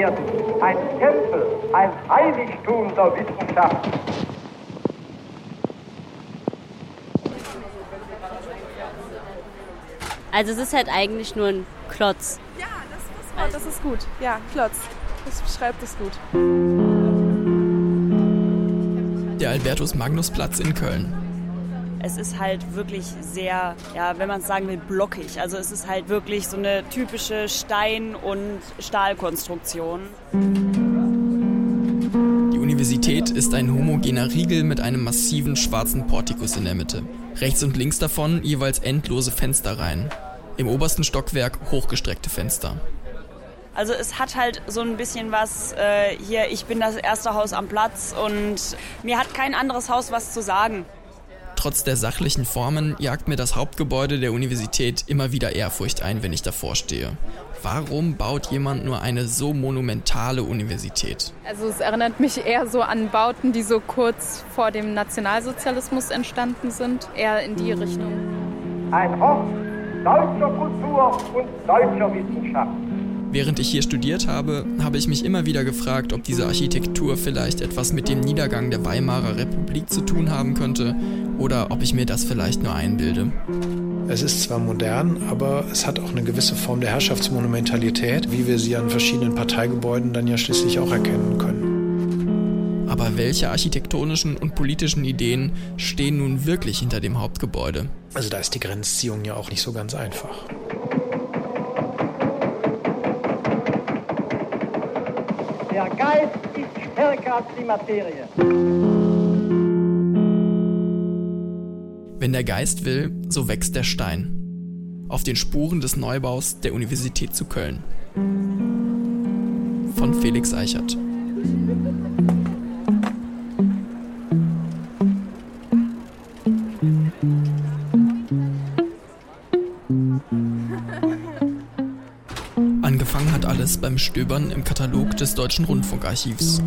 werden. Ein Tempel, ein Heiligtum der Wissenschaft. Also es ist halt eigentlich nur ein Klotz. Ja, das, das, das ist gut. Ja, Klotz. Das beschreibt es gut. Der Albertus Magnus Platz in Köln. Es ist halt wirklich sehr, ja, wenn man es sagen will, blockig. Also es ist halt wirklich so eine typische Stein- und Stahlkonstruktion. Die Universität ist ein homogener Riegel mit einem massiven schwarzen Portikus in der Mitte. Rechts und links davon jeweils endlose Fensterreihen. Im obersten Stockwerk hochgestreckte Fenster. Also es hat halt so ein bisschen was äh, hier, ich bin das erste Haus am Platz und mir hat kein anderes Haus was zu sagen. Trotz der sachlichen Formen jagt mir das Hauptgebäude der Universität immer wieder Ehrfurcht ein, wenn ich davor stehe. Warum baut jemand nur eine so monumentale Universität? Also es erinnert mich eher so an Bauten, die so kurz vor dem Nationalsozialismus entstanden sind, eher in die Richtung. Ein Hort deutscher Kultur und deutscher Wissenschaft. Während ich hier studiert habe, habe ich mich immer wieder gefragt, ob diese Architektur vielleicht etwas mit dem Niedergang der Weimarer Republik zu tun haben könnte oder ob ich mir das vielleicht nur einbilde. Es ist zwar modern, aber es hat auch eine gewisse Form der Herrschaftsmonumentalität, wie wir sie an verschiedenen Parteigebäuden dann ja schließlich auch erkennen können. Aber welche architektonischen und politischen Ideen stehen nun wirklich hinter dem Hauptgebäude? Also da ist die Grenzziehung ja auch nicht so ganz einfach. Geist ist stärker als die Materie. Wenn der Geist will, so wächst der Stein. Auf den Spuren des Neubaus der Universität zu Köln. Von Felix Eichert. Beim Stöbern im Katalog des Deutschen Rundfunkarchivs.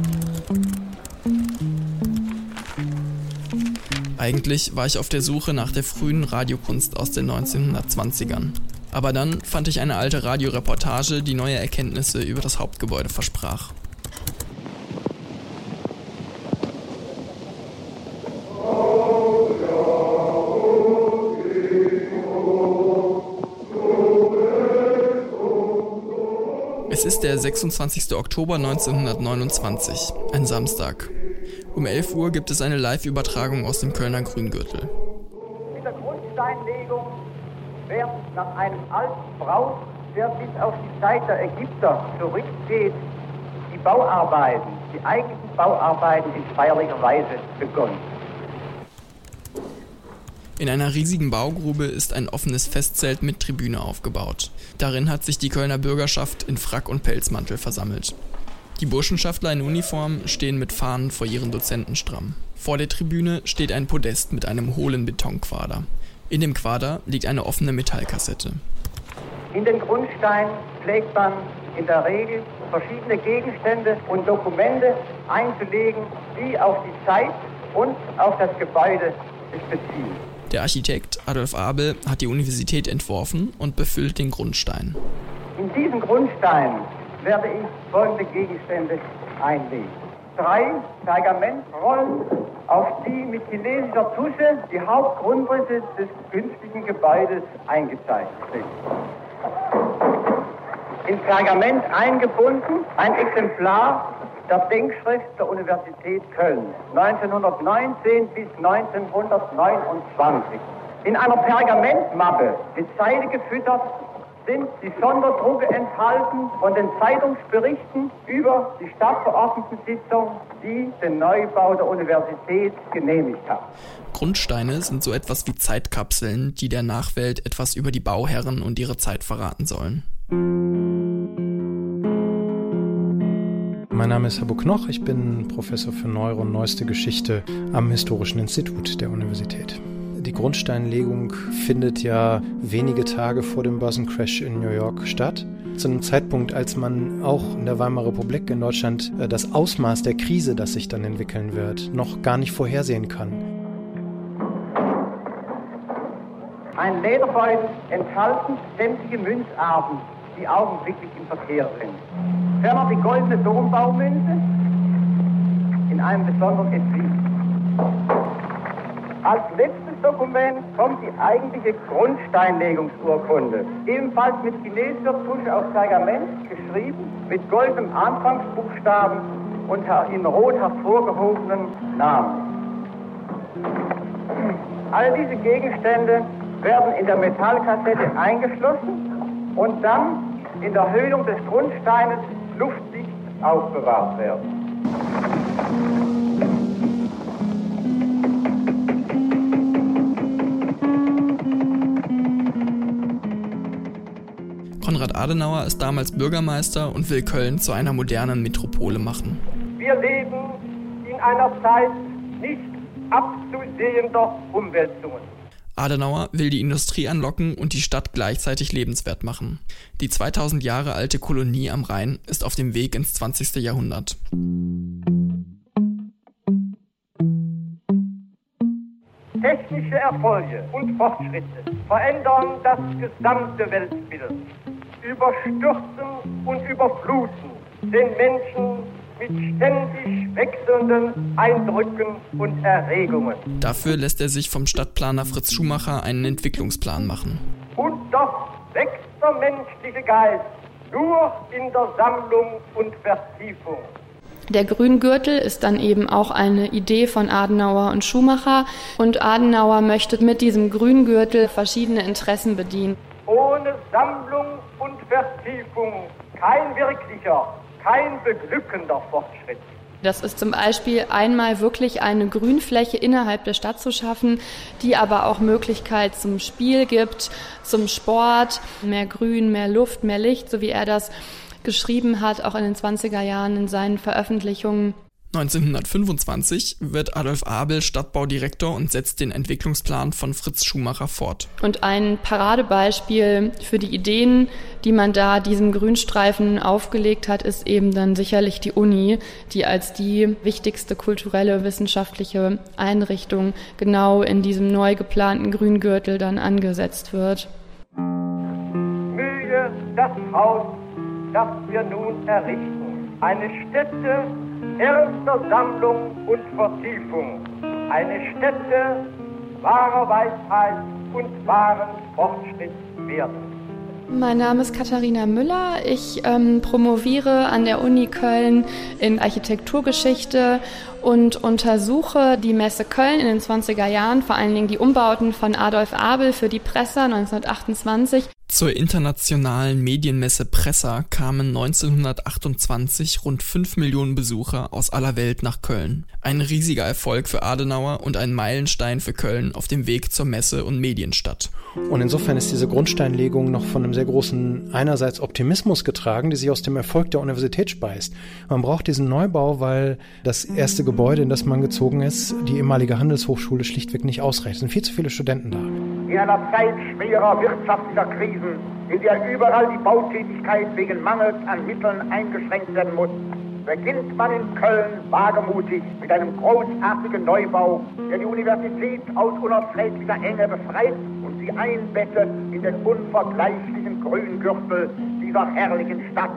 Eigentlich war ich auf der Suche nach der frühen Radiokunst aus den 1920ern. Aber dann fand ich eine alte Radioreportage, die neue Erkenntnisse über das Hauptgebäude versprach. Es ist der 26. Oktober 1929, ein Samstag. Um 11 Uhr gibt es eine Live-Übertragung aus dem Kölner Grüngürtel. Mit der Grundsteinlegung wird nach einem alten Brauch, der bis auf die Zeit der Ägypter zurückgeht, die Bauarbeiten, die eigentlichen Bauarbeiten in feierlicher Weise begonnen. In einer riesigen Baugrube ist ein offenes Festzelt mit Tribüne aufgebaut. Darin hat sich die Kölner Bürgerschaft in Frack und Pelzmantel versammelt. Die Burschenschaftler in Uniform stehen mit Fahnen vor ihren Dozenten stramm. Vor der Tribüne steht ein Podest mit einem hohlen Betonquader. In dem Quader liegt eine offene Metallkassette. In den Grundstein pflegt man in der Regel verschiedene Gegenstände und Dokumente einzulegen, die auf die Zeit und auf das Gebäude sich beziehen. Der Architekt Adolf Abel hat die Universität entworfen und befüllt den Grundstein. In diesen Grundstein werde ich folgende Gegenstände einlegen. Drei Pergamentrollen, auf die mit chinesischer Tusche die Hauptgrundrisse des künftigen Gebäudes eingezeichnet sind. In Pergament eingebunden ein Exemplar der Denkschrift der Universität Köln 1919 bis 1929. In einer Pergamentmappe mit Seide gefüttert sind die Sonderdrucke enthalten von den Zeitungsberichten über die Stadtverordnetensitzung, die den Neubau der Universität genehmigt hat. Grundsteine sind so etwas wie Zeitkapseln, die der Nachwelt etwas über die Bauherren und ihre Zeit verraten sollen. Mein Name ist Habo Knoch, ich bin Professor für Neuere und Neueste Geschichte am Historischen Institut der Universität. Die Grundsteinlegung findet ja wenige Tage vor dem Börsencrash in New York statt. Zu einem Zeitpunkt, als man auch in der Weimarer Republik in Deutschland äh, das Ausmaß der Krise, das sich dann entwickeln wird, noch gar nicht vorhersehen kann. Ein Lederbeutel enthalten sämtliche Münzarten, die augenblicklich im Verkehr sind. Ferner die goldene Dombaumünze in einem besonderen Etui. Als letztes Dokument kommt die eigentliche Grundsteinlegungsurkunde, ebenfalls mit chinesischer Tusche auf Pergament geschrieben, mit goldenem Anfangsbuchstaben und in rot hervorgehobenen Namen. All diese Gegenstände werden in der Metallkassette eingeschlossen und dann in der Höhlung des Grundsteines luftdicht aufbewahrt werden. Konrad Adenauer ist damals Bürgermeister und will Köln zu einer modernen Metropole machen. Wir leben in einer Zeit nicht abzusehender Umwälzungen. Adenauer will die Industrie anlocken und die Stadt gleichzeitig lebenswert machen. Die 2000 Jahre alte Kolonie am Rhein ist auf dem Weg ins 20. Jahrhundert. Technische Erfolge und Fortschritte verändern das gesamte Weltbild, überstürzen und überfluten den Menschen mit ständig wechselnden Eindrücken und Erregungen. Dafür lässt er sich vom Stadtplaner Fritz Schumacher einen Entwicklungsplan machen. Und doch wächst der menschliche Geist nur in der Sammlung und Vertiefung. Der Grüngürtel ist dann eben auch eine Idee von Adenauer und Schumacher und Adenauer möchte mit diesem Grüngürtel verschiedene Interessen bedienen. Ohne Sammlung und Vertiefung kein wirklicher, kein beglückender Fortschritt. Das ist zum Beispiel einmal wirklich eine Grünfläche innerhalb der Stadt zu schaffen, die aber auch Möglichkeit zum Spiel gibt, zum Sport, mehr Grün, mehr Luft, mehr Licht, so wie er das geschrieben hat, auch in den 20er Jahren in seinen Veröffentlichungen. 1925 wird Adolf Abel Stadtbaudirektor und setzt den Entwicklungsplan von Fritz Schumacher fort. Und ein Paradebeispiel für die Ideen, die man da diesem Grünstreifen aufgelegt hat, ist eben dann sicherlich die Uni, die als die wichtigste kulturelle wissenschaftliche Einrichtung genau in diesem neu geplanten Grüngürtel dann angesetzt wird. Mühe das Haus, das wir nun errichten. Eine Stätte ernster Sammlung und Vertiefung. Eine Stätte wahrer Weisheit und wahren Fortschritts werden. Mein Name ist Katharina Müller. Ich ähm, promoviere an der Uni Köln in Architekturgeschichte und untersuche die Messe Köln in den 20er Jahren, vor allen Dingen die Umbauten von Adolf Abel für die Presse 1928 zur internationalen Medienmesse Pressa kamen 1928 rund 5 Millionen Besucher aus aller Welt nach Köln. Ein riesiger Erfolg für Adenauer und ein Meilenstein für Köln auf dem Weg zur Messe- und Medienstadt. Und insofern ist diese Grundsteinlegung noch von einem sehr großen einerseits Optimismus getragen, die sich aus dem Erfolg der Universität speist. Man braucht diesen Neubau, weil das erste Gebäude, in das man gezogen ist, die ehemalige Handelshochschule schlichtweg nicht ausreicht. Es sind viel zu viele Studenten da. In einer Zeit schwerer wirtschaftlicher Krisen, in der überall die Bautätigkeit wegen Mangels an Mitteln eingeschränkt werden muss, beginnt man in Köln wagemutig mit einem großartigen Neubau, der die Universität aus unerträglicher Enge befreit und sie einbettet in den unvergleichlichen Grüngürtel dieser herrlichen Stadt.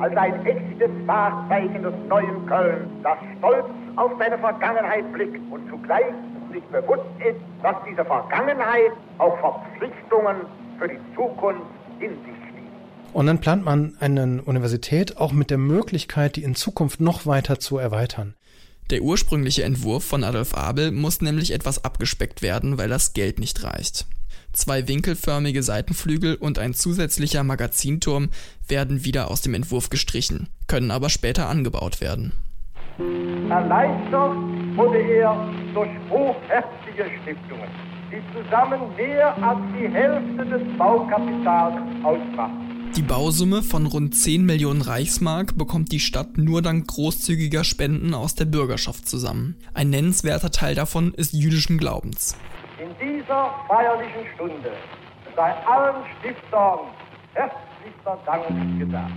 Als ein echtes Wahrzeichen des neuen Köln, das stolz auf seine Vergangenheit blickt und zugleich sich bewusst ist, dass diese Vergangenheit auch Verpflichtungen für die Zukunft in sich schließt. Und dann plant man eine Universität auch mit der Möglichkeit, die in Zukunft noch weiter zu erweitern. Der ursprüngliche Entwurf von Adolf Abel muss nämlich etwas abgespeckt werden, weil das Geld nicht reicht. Zwei winkelförmige Seitenflügel und ein zusätzlicher Magazinturm werden wieder aus dem Entwurf gestrichen, können aber später angebaut werden. Erleichtert wurde er durch hochherzige Stiftungen, die zusammen mehr als die Hälfte des Baukapitals ausmachten. Die Bausumme von rund 10 Millionen Reichsmark bekommt die Stadt nur dank großzügiger Spenden aus der Bürgerschaft zusammen. Ein nennenswerter Teil davon ist jüdischen Glaubens. In dieser feierlichen Stunde sei allen Stiftern herzlichster Dank gesagt.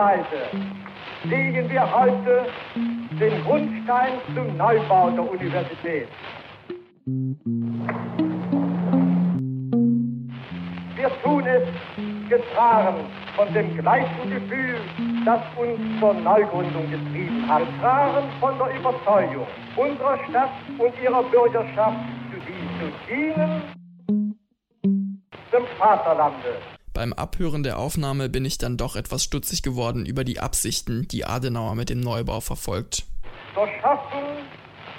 Weise legen wir heute den Grundstein zum Neubau der Universität. Wir tun es getragen von dem gleichen Gefühl, das uns zur Neugründung getrieben hat, getragen von der Überzeugung, unserer Stadt und ihrer Bürgerschaft zu dienen, dem Vaterlande. Beim Abhören der Aufnahme bin ich dann doch etwas stutzig geworden über die Absichten, die Adenauer mit dem Neubau verfolgt. Zur Schaffung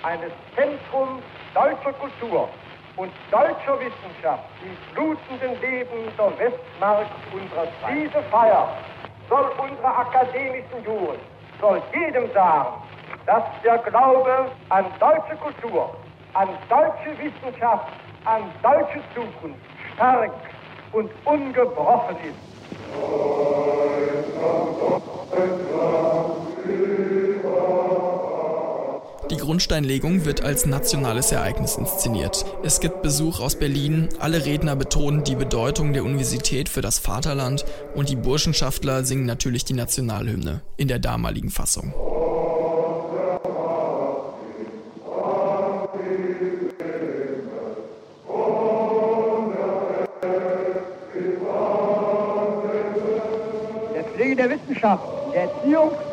eines Zentrums deutscher Kultur und deutscher Wissenschaft im blutenden Leben der Westmark unserer. Diese Feier soll unsere akademischen Jugend, soll jedem sagen, dass der Glaube an deutsche Kultur, an deutsche Wissenschaft, an deutsche Zukunft stark und ungebrochen ist. Die Grundsteinlegung wird als nationales Ereignis inszeniert. Es gibt Besuch aus Berlin, alle Redner betonen die Bedeutung der Universität für das Vaterland und die Burschenschaftler singen natürlich die Nationalhymne in der damaligen Fassung.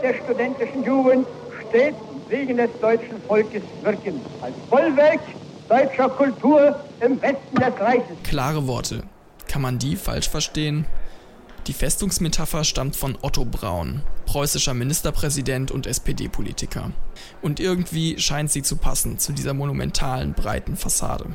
Der studentischen Jugend steht wegen des deutschen Volkes wirken. Als Vollwerk deutscher Kultur im Westen des Reiches. Klare Worte. Kann man die falsch verstehen? Die Festungsmetapher stammt von Otto Braun, preußischer Ministerpräsident und SPD-Politiker. Und irgendwie scheint sie zu passen zu dieser monumentalen, breiten Fassade.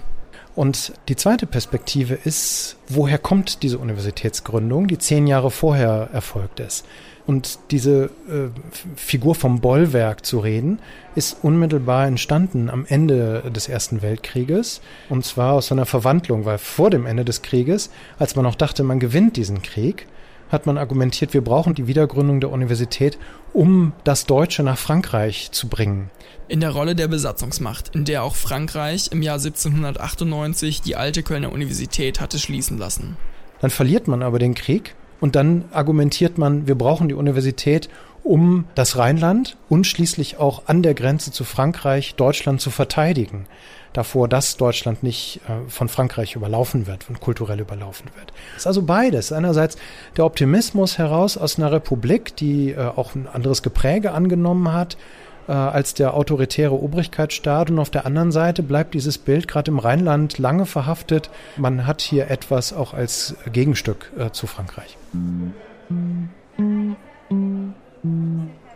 Und die zweite Perspektive ist, woher kommt diese Universitätsgründung, die zehn Jahre vorher erfolgt ist? Und diese äh, Figur vom Bollwerk zu reden, ist unmittelbar entstanden am Ende des Ersten Weltkrieges. Und zwar aus einer Verwandlung, weil vor dem Ende des Krieges, als man noch dachte, man gewinnt diesen Krieg, hat man argumentiert, wir brauchen die Wiedergründung der Universität, um das Deutsche nach Frankreich zu bringen. In der Rolle der Besatzungsmacht, in der auch Frankreich im Jahr 1798 die alte Kölner Universität hatte schließen lassen. Dann verliert man aber den Krieg und dann argumentiert man, wir brauchen die Universität, um das Rheinland und schließlich auch an der Grenze zu Frankreich Deutschland zu verteidigen. Davor, dass Deutschland nicht äh, von Frankreich überlaufen wird, von kulturell überlaufen wird. Es ist also beides. Einerseits der Optimismus heraus aus einer Republik, die äh, auch ein anderes Gepräge angenommen hat, äh, als der autoritäre Obrigkeitsstaat und auf der anderen Seite bleibt dieses Bild gerade im Rheinland lange verhaftet. Man hat hier etwas auch als Gegenstück äh, zu Frankreich.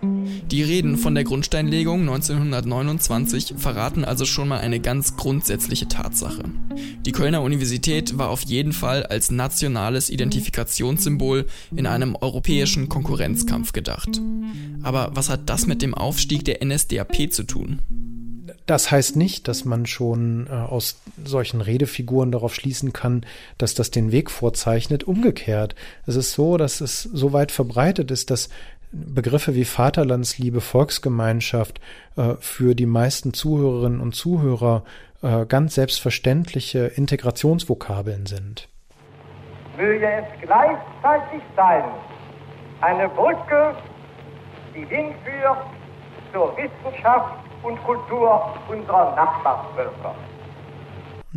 Die Reden von der Grundsteinlegung 1929 verraten also schon mal eine ganz grundsätzliche Tatsache. Die Kölner Universität war auf jeden Fall als nationales Identifikationssymbol in einem europäischen Konkurrenzkampf gedacht. Aber was hat das mit dem Aufstieg der NSDAP zu tun? Das heißt nicht, dass man schon äh, aus solchen Redefiguren darauf schließen kann, dass das den Weg vorzeichnet. Umgekehrt. Es ist so, dass es so weit verbreitet ist, dass Begriffe wie Vaterlandsliebe, Volksgemeinschaft äh, für die meisten Zuhörerinnen und Zuhörer äh, ganz selbstverständliche Integrationsvokabeln sind. Möge es gleichzeitig sein, eine Brücke, die hinführt zur Wissenschaft und Kultur unserer Nachbarvölker.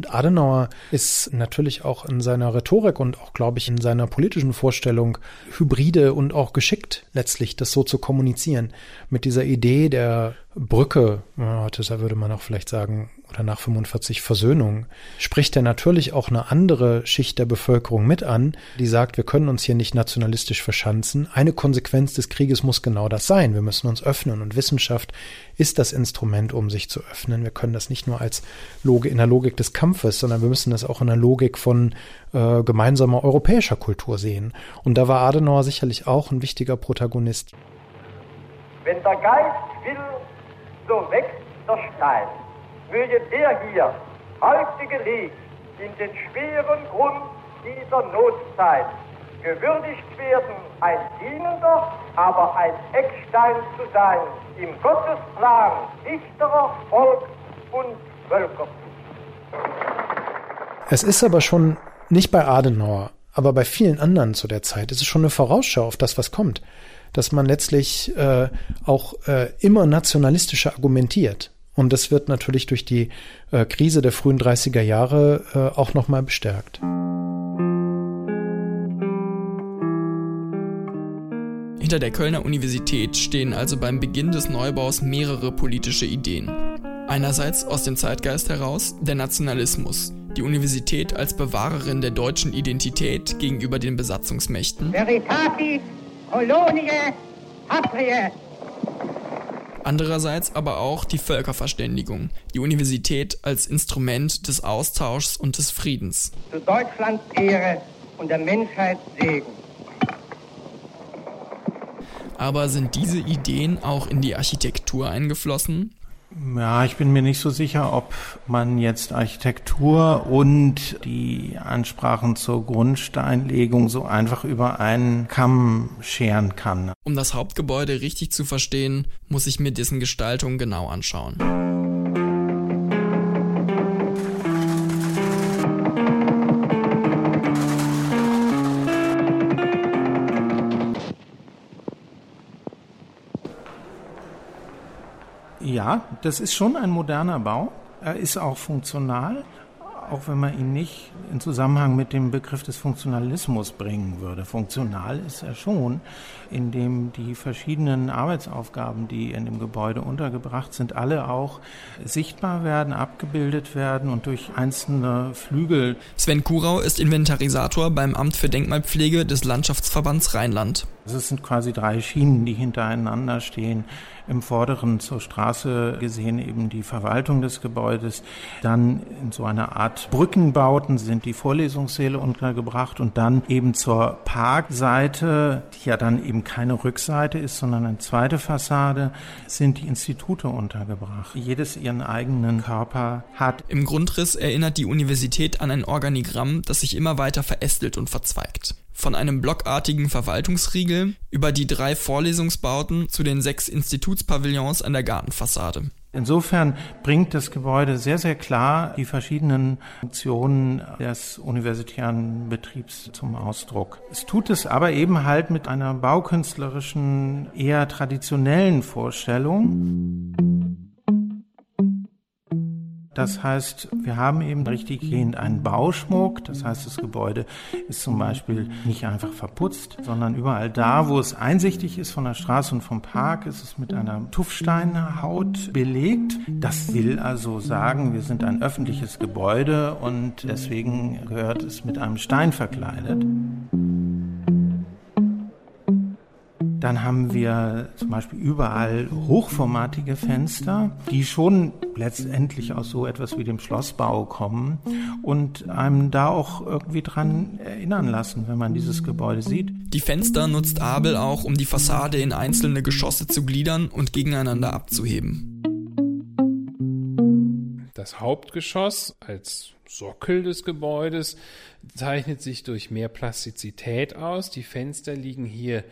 Und Adenauer ist natürlich auch in seiner Rhetorik und auch, glaube ich, in seiner politischen Vorstellung hybride und auch geschickt, letztlich das so zu kommunizieren. Mit dieser Idee der Brücke, heute würde man auch vielleicht sagen, oder nach 45 Versöhnung, spricht er natürlich auch eine andere Schicht der Bevölkerung mit an, die sagt, wir können uns hier nicht nationalistisch verschanzen. Eine Konsequenz des Krieges muss genau das sein. Wir müssen uns öffnen und Wissenschaft ist das Instrument, um sich zu öffnen. Wir können das nicht nur als Logik, in der Logik des Kampfes, sondern wir müssen das auch in der Logik von äh, gemeinsamer europäischer Kultur sehen. Und da war Adenauer sicherlich auch ein wichtiger Protagonist. Wenn der Geist will, so wächst der Stein möge der hier heute gelegt in den schweren Grund dieser Notzeit gewürdigt werden, ein dienender, aber ein Eckstein zu sein im Gottesplan dichterer Volk und Völker. Es ist aber schon nicht bei Adenauer, aber bei vielen anderen zu der Zeit. Es ist schon eine Vorausschau auf das, was kommt. dass man letztlich äh, auch äh, immer nationalistischer argumentiert. Und das wird natürlich durch die äh, Krise der frühen 30er Jahre äh, auch nochmal bestärkt. Hinter der Kölner Universität stehen also beim Beginn des Neubaus mehrere politische Ideen. Einerseits aus dem Zeitgeist heraus der Nationalismus, die Universität als Bewahrerin der deutschen Identität gegenüber den Besatzungsmächten. Veritatis, Kolonie, Patrie. Andererseits aber auch die Völkerverständigung, die Universität als Instrument des Austauschs und des Friedens. Zu Deutschlands Ehre und der Menschheit Segen. Aber sind diese Ideen auch in die Architektur eingeflossen? Ja, ich bin mir nicht so sicher, ob man jetzt Architektur und die Ansprachen zur Grundsteinlegung so einfach über einen Kamm scheren kann. Um das Hauptgebäude richtig zu verstehen, muss ich mir dessen Gestaltung genau anschauen. Ja, das ist schon ein moderner Bau. Er ist auch funktional, auch wenn man ihn nicht in Zusammenhang mit dem Begriff des Funktionalismus bringen würde. Funktional ist er schon, indem die verschiedenen Arbeitsaufgaben, die in dem Gebäude untergebracht sind, alle auch sichtbar werden, abgebildet werden und durch einzelne Flügel. Sven Kurau ist Inventarisator beim Amt für Denkmalpflege des Landschaftsverbands Rheinland. Also es sind quasi drei Schienen, die hintereinander stehen. Im vorderen zur Straße gesehen eben die Verwaltung des Gebäudes. Dann in so einer Art Brückenbauten sind die Vorlesungssäle untergebracht und dann eben zur Parkseite, die ja dann eben keine Rückseite ist, sondern eine zweite Fassade, sind die Institute untergebracht. Jedes ihren eigenen Körper hat. Im Grundriss erinnert die Universität an ein Organigramm, das sich immer weiter verästelt und verzweigt von einem blockartigen Verwaltungsriegel über die drei Vorlesungsbauten zu den sechs Institutspavillons an der Gartenfassade. Insofern bringt das Gebäude sehr, sehr klar die verschiedenen Funktionen des universitären Betriebs zum Ausdruck. Es tut es aber eben halt mit einer baukünstlerischen, eher traditionellen Vorstellung. Das heißt, wir haben eben richtig gehend einen Bauschmuck. Das heißt, das Gebäude ist zum Beispiel nicht einfach verputzt, sondern überall da, wo es einsichtig ist von der Straße und vom Park, ist es mit einer Tuffsteinhaut belegt. Das will also sagen, wir sind ein öffentliches Gebäude und deswegen gehört es mit einem Stein verkleidet. Dann haben wir zum Beispiel überall hochformatige Fenster, die schon letztendlich aus so etwas wie dem Schlossbau kommen und einem da auch irgendwie dran erinnern lassen, wenn man dieses Gebäude sieht. Die Fenster nutzt Abel auch, um die Fassade in einzelne Geschosse zu gliedern und gegeneinander abzuheben. Das Hauptgeschoss als Sockel des Gebäudes zeichnet sich durch mehr Plastizität aus. Die Fenster liegen hier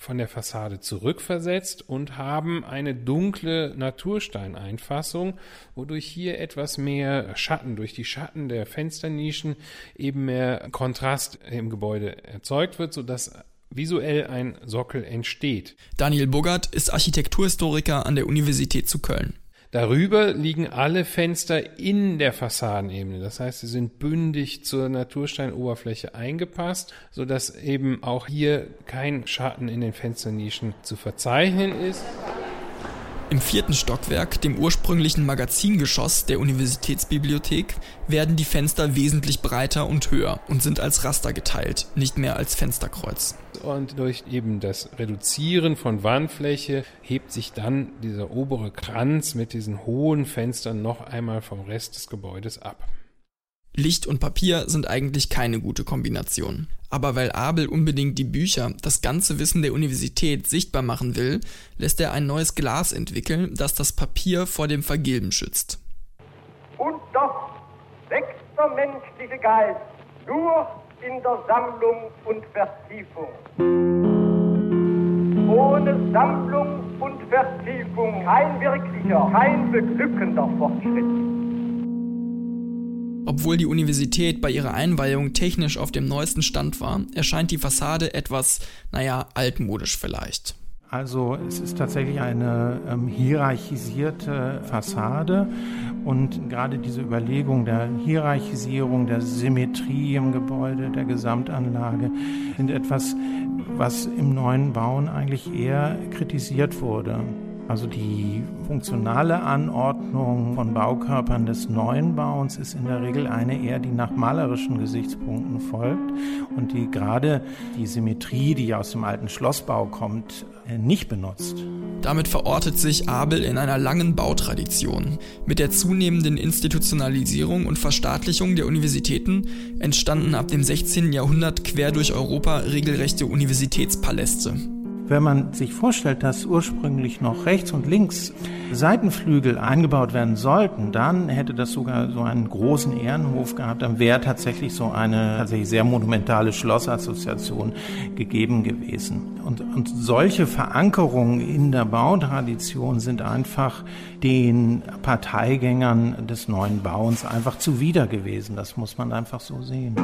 von der Fassade zurückversetzt und haben eine dunkle Natursteineinfassung, wodurch hier etwas mehr Schatten durch die Schatten der Fensternischen eben mehr Kontrast im Gebäude erzeugt wird, sodass visuell ein Sockel entsteht. Daniel Bogart ist Architekturhistoriker an der Universität zu Köln. Darüber liegen alle Fenster in der Fassadenebene. Das heißt, sie sind bündig zur Natursteinoberfläche eingepasst, sodass eben auch hier kein Schatten in den Fensternischen zu verzeichnen ist. Im vierten Stockwerk, dem ursprünglichen Magazingeschoss der Universitätsbibliothek, werden die Fenster wesentlich breiter und höher und sind als Raster geteilt, nicht mehr als Fensterkreuz. Und durch eben das Reduzieren von Wandfläche hebt sich dann dieser obere Kranz mit diesen hohen Fenstern noch einmal vom Rest des Gebäudes ab. Licht und Papier sind eigentlich keine gute Kombination. Aber weil Abel unbedingt die Bücher, das ganze Wissen der Universität sichtbar machen will, lässt er ein neues Glas entwickeln, das das Papier vor dem Vergilben schützt. Und doch wächst der menschliche Geist nur in der Sammlung und Vertiefung. Ohne Sammlung und Vertiefung kein wirklicher, kein beglückender Fortschritt. Obwohl die Universität bei ihrer Einweihung technisch auf dem neuesten Stand war, erscheint die Fassade etwas, naja, altmodisch vielleicht. Also es ist tatsächlich eine ähm, hierarchisierte Fassade und gerade diese Überlegung der Hierarchisierung, der Symmetrie im Gebäude, der Gesamtanlage sind etwas, was im neuen Bauen eigentlich eher kritisiert wurde. Also die funktionale Anordnung von Baukörpern des neuen Bauens ist in der Regel eine eher, die nach malerischen Gesichtspunkten folgt und die gerade die Symmetrie, die aus dem alten Schlossbau kommt, äh, nicht benutzt. Damit verortet sich Abel in einer langen Bautradition. Mit der zunehmenden Institutionalisierung und Verstaatlichung der Universitäten entstanden ab dem 16. Jahrhundert quer durch Europa regelrechte Universitätspaläste. Wenn man sich vorstellt, dass ursprünglich noch rechts und links Seitenflügel eingebaut werden sollten, dann hätte das sogar so einen großen Ehrenhof gehabt, dann wäre tatsächlich so eine tatsächlich sehr monumentale Schlossassoziation gegeben gewesen. Und, und solche Verankerungen in der Bautradition sind einfach den Parteigängern des neuen Bauens einfach zuwider gewesen. Das muss man einfach so sehen.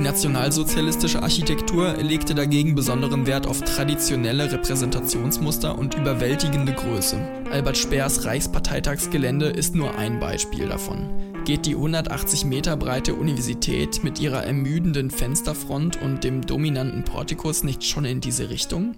Die nationalsozialistische Architektur legte dagegen besonderen Wert auf traditionelle Repräsentationsmuster und überwältigende Größe. Albert Speers Reichsparteitagsgelände ist nur ein Beispiel davon. Geht die 180 Meter breite Universität mit ihrer ermüdenden Fensterfront und dem dominanten Portikus nicht schon in diese Richtung?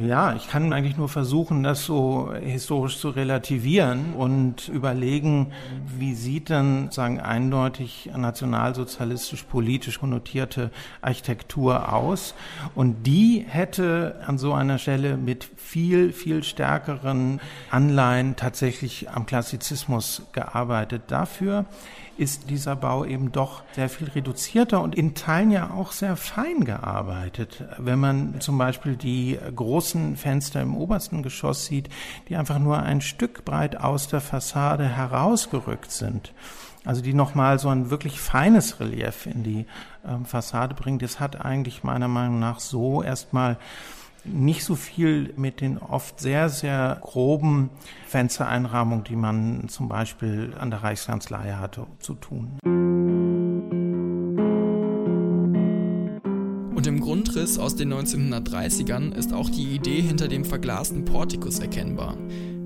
Ja, ich kann eigentlich nur versuchen, das so historisch zu relativieren und überlegen, wie sieht denn sagen eindeutig nationalsozialistisch politisch konnotierte Architektur aus? Und die hätte an so einer Stelle mit viel viel stärkeren Anleihen tatsächlich am Klassizismus gearbeitet. Dafür ist dieser Bau eben doch sehr viel reduzierter und in Teilen ja auch sehr fein gearbeitet. Wenn man zum Beispiel die großen Fenster im obersten Geschoss sieht, die einfach nur ein Stück breit aus der Fassade herausgerückt sind. Also die nochmal so ein wirklich feines Relief in die äh, Fassade bringt. Das hat eigentlich meiner Meinung nach so erstmal nicht so viel mit den oft sehr, sehr groben Fenstereinrahmungen, die man zum Beispiel an der Reichskanzlei hatte, zu tun. Grundriss aus den 1930ern ist auch die Idee hinter dem verglasten Portikus erkennbar.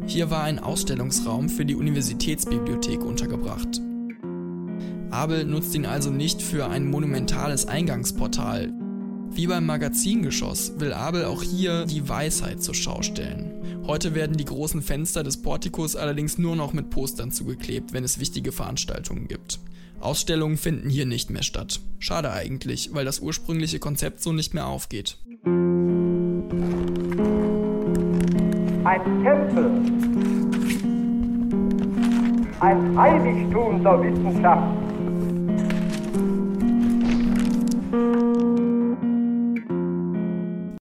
Hier war ein Ausstellungsraum für die Universitätsbibliothek untergebracht. Abel nutzt ihn also nicht für ein monumentales Eingangsportal, wie beim Magazingeschoss will Abel auch hier die Weisheit zur Schau stellen. Heute werden die großen Fenster des Portikus allerdings nur noch mit Postern zugeklebt, wenn es wichtige Veranstaltungen gibt. Ausstellungen finden hier nicht mehr statt. Schade eigentlich, weil das ursprüngliche Konzept so nicht mehr aufgeht. Ein Tempel, ein Heiligtum der Wissenschaft.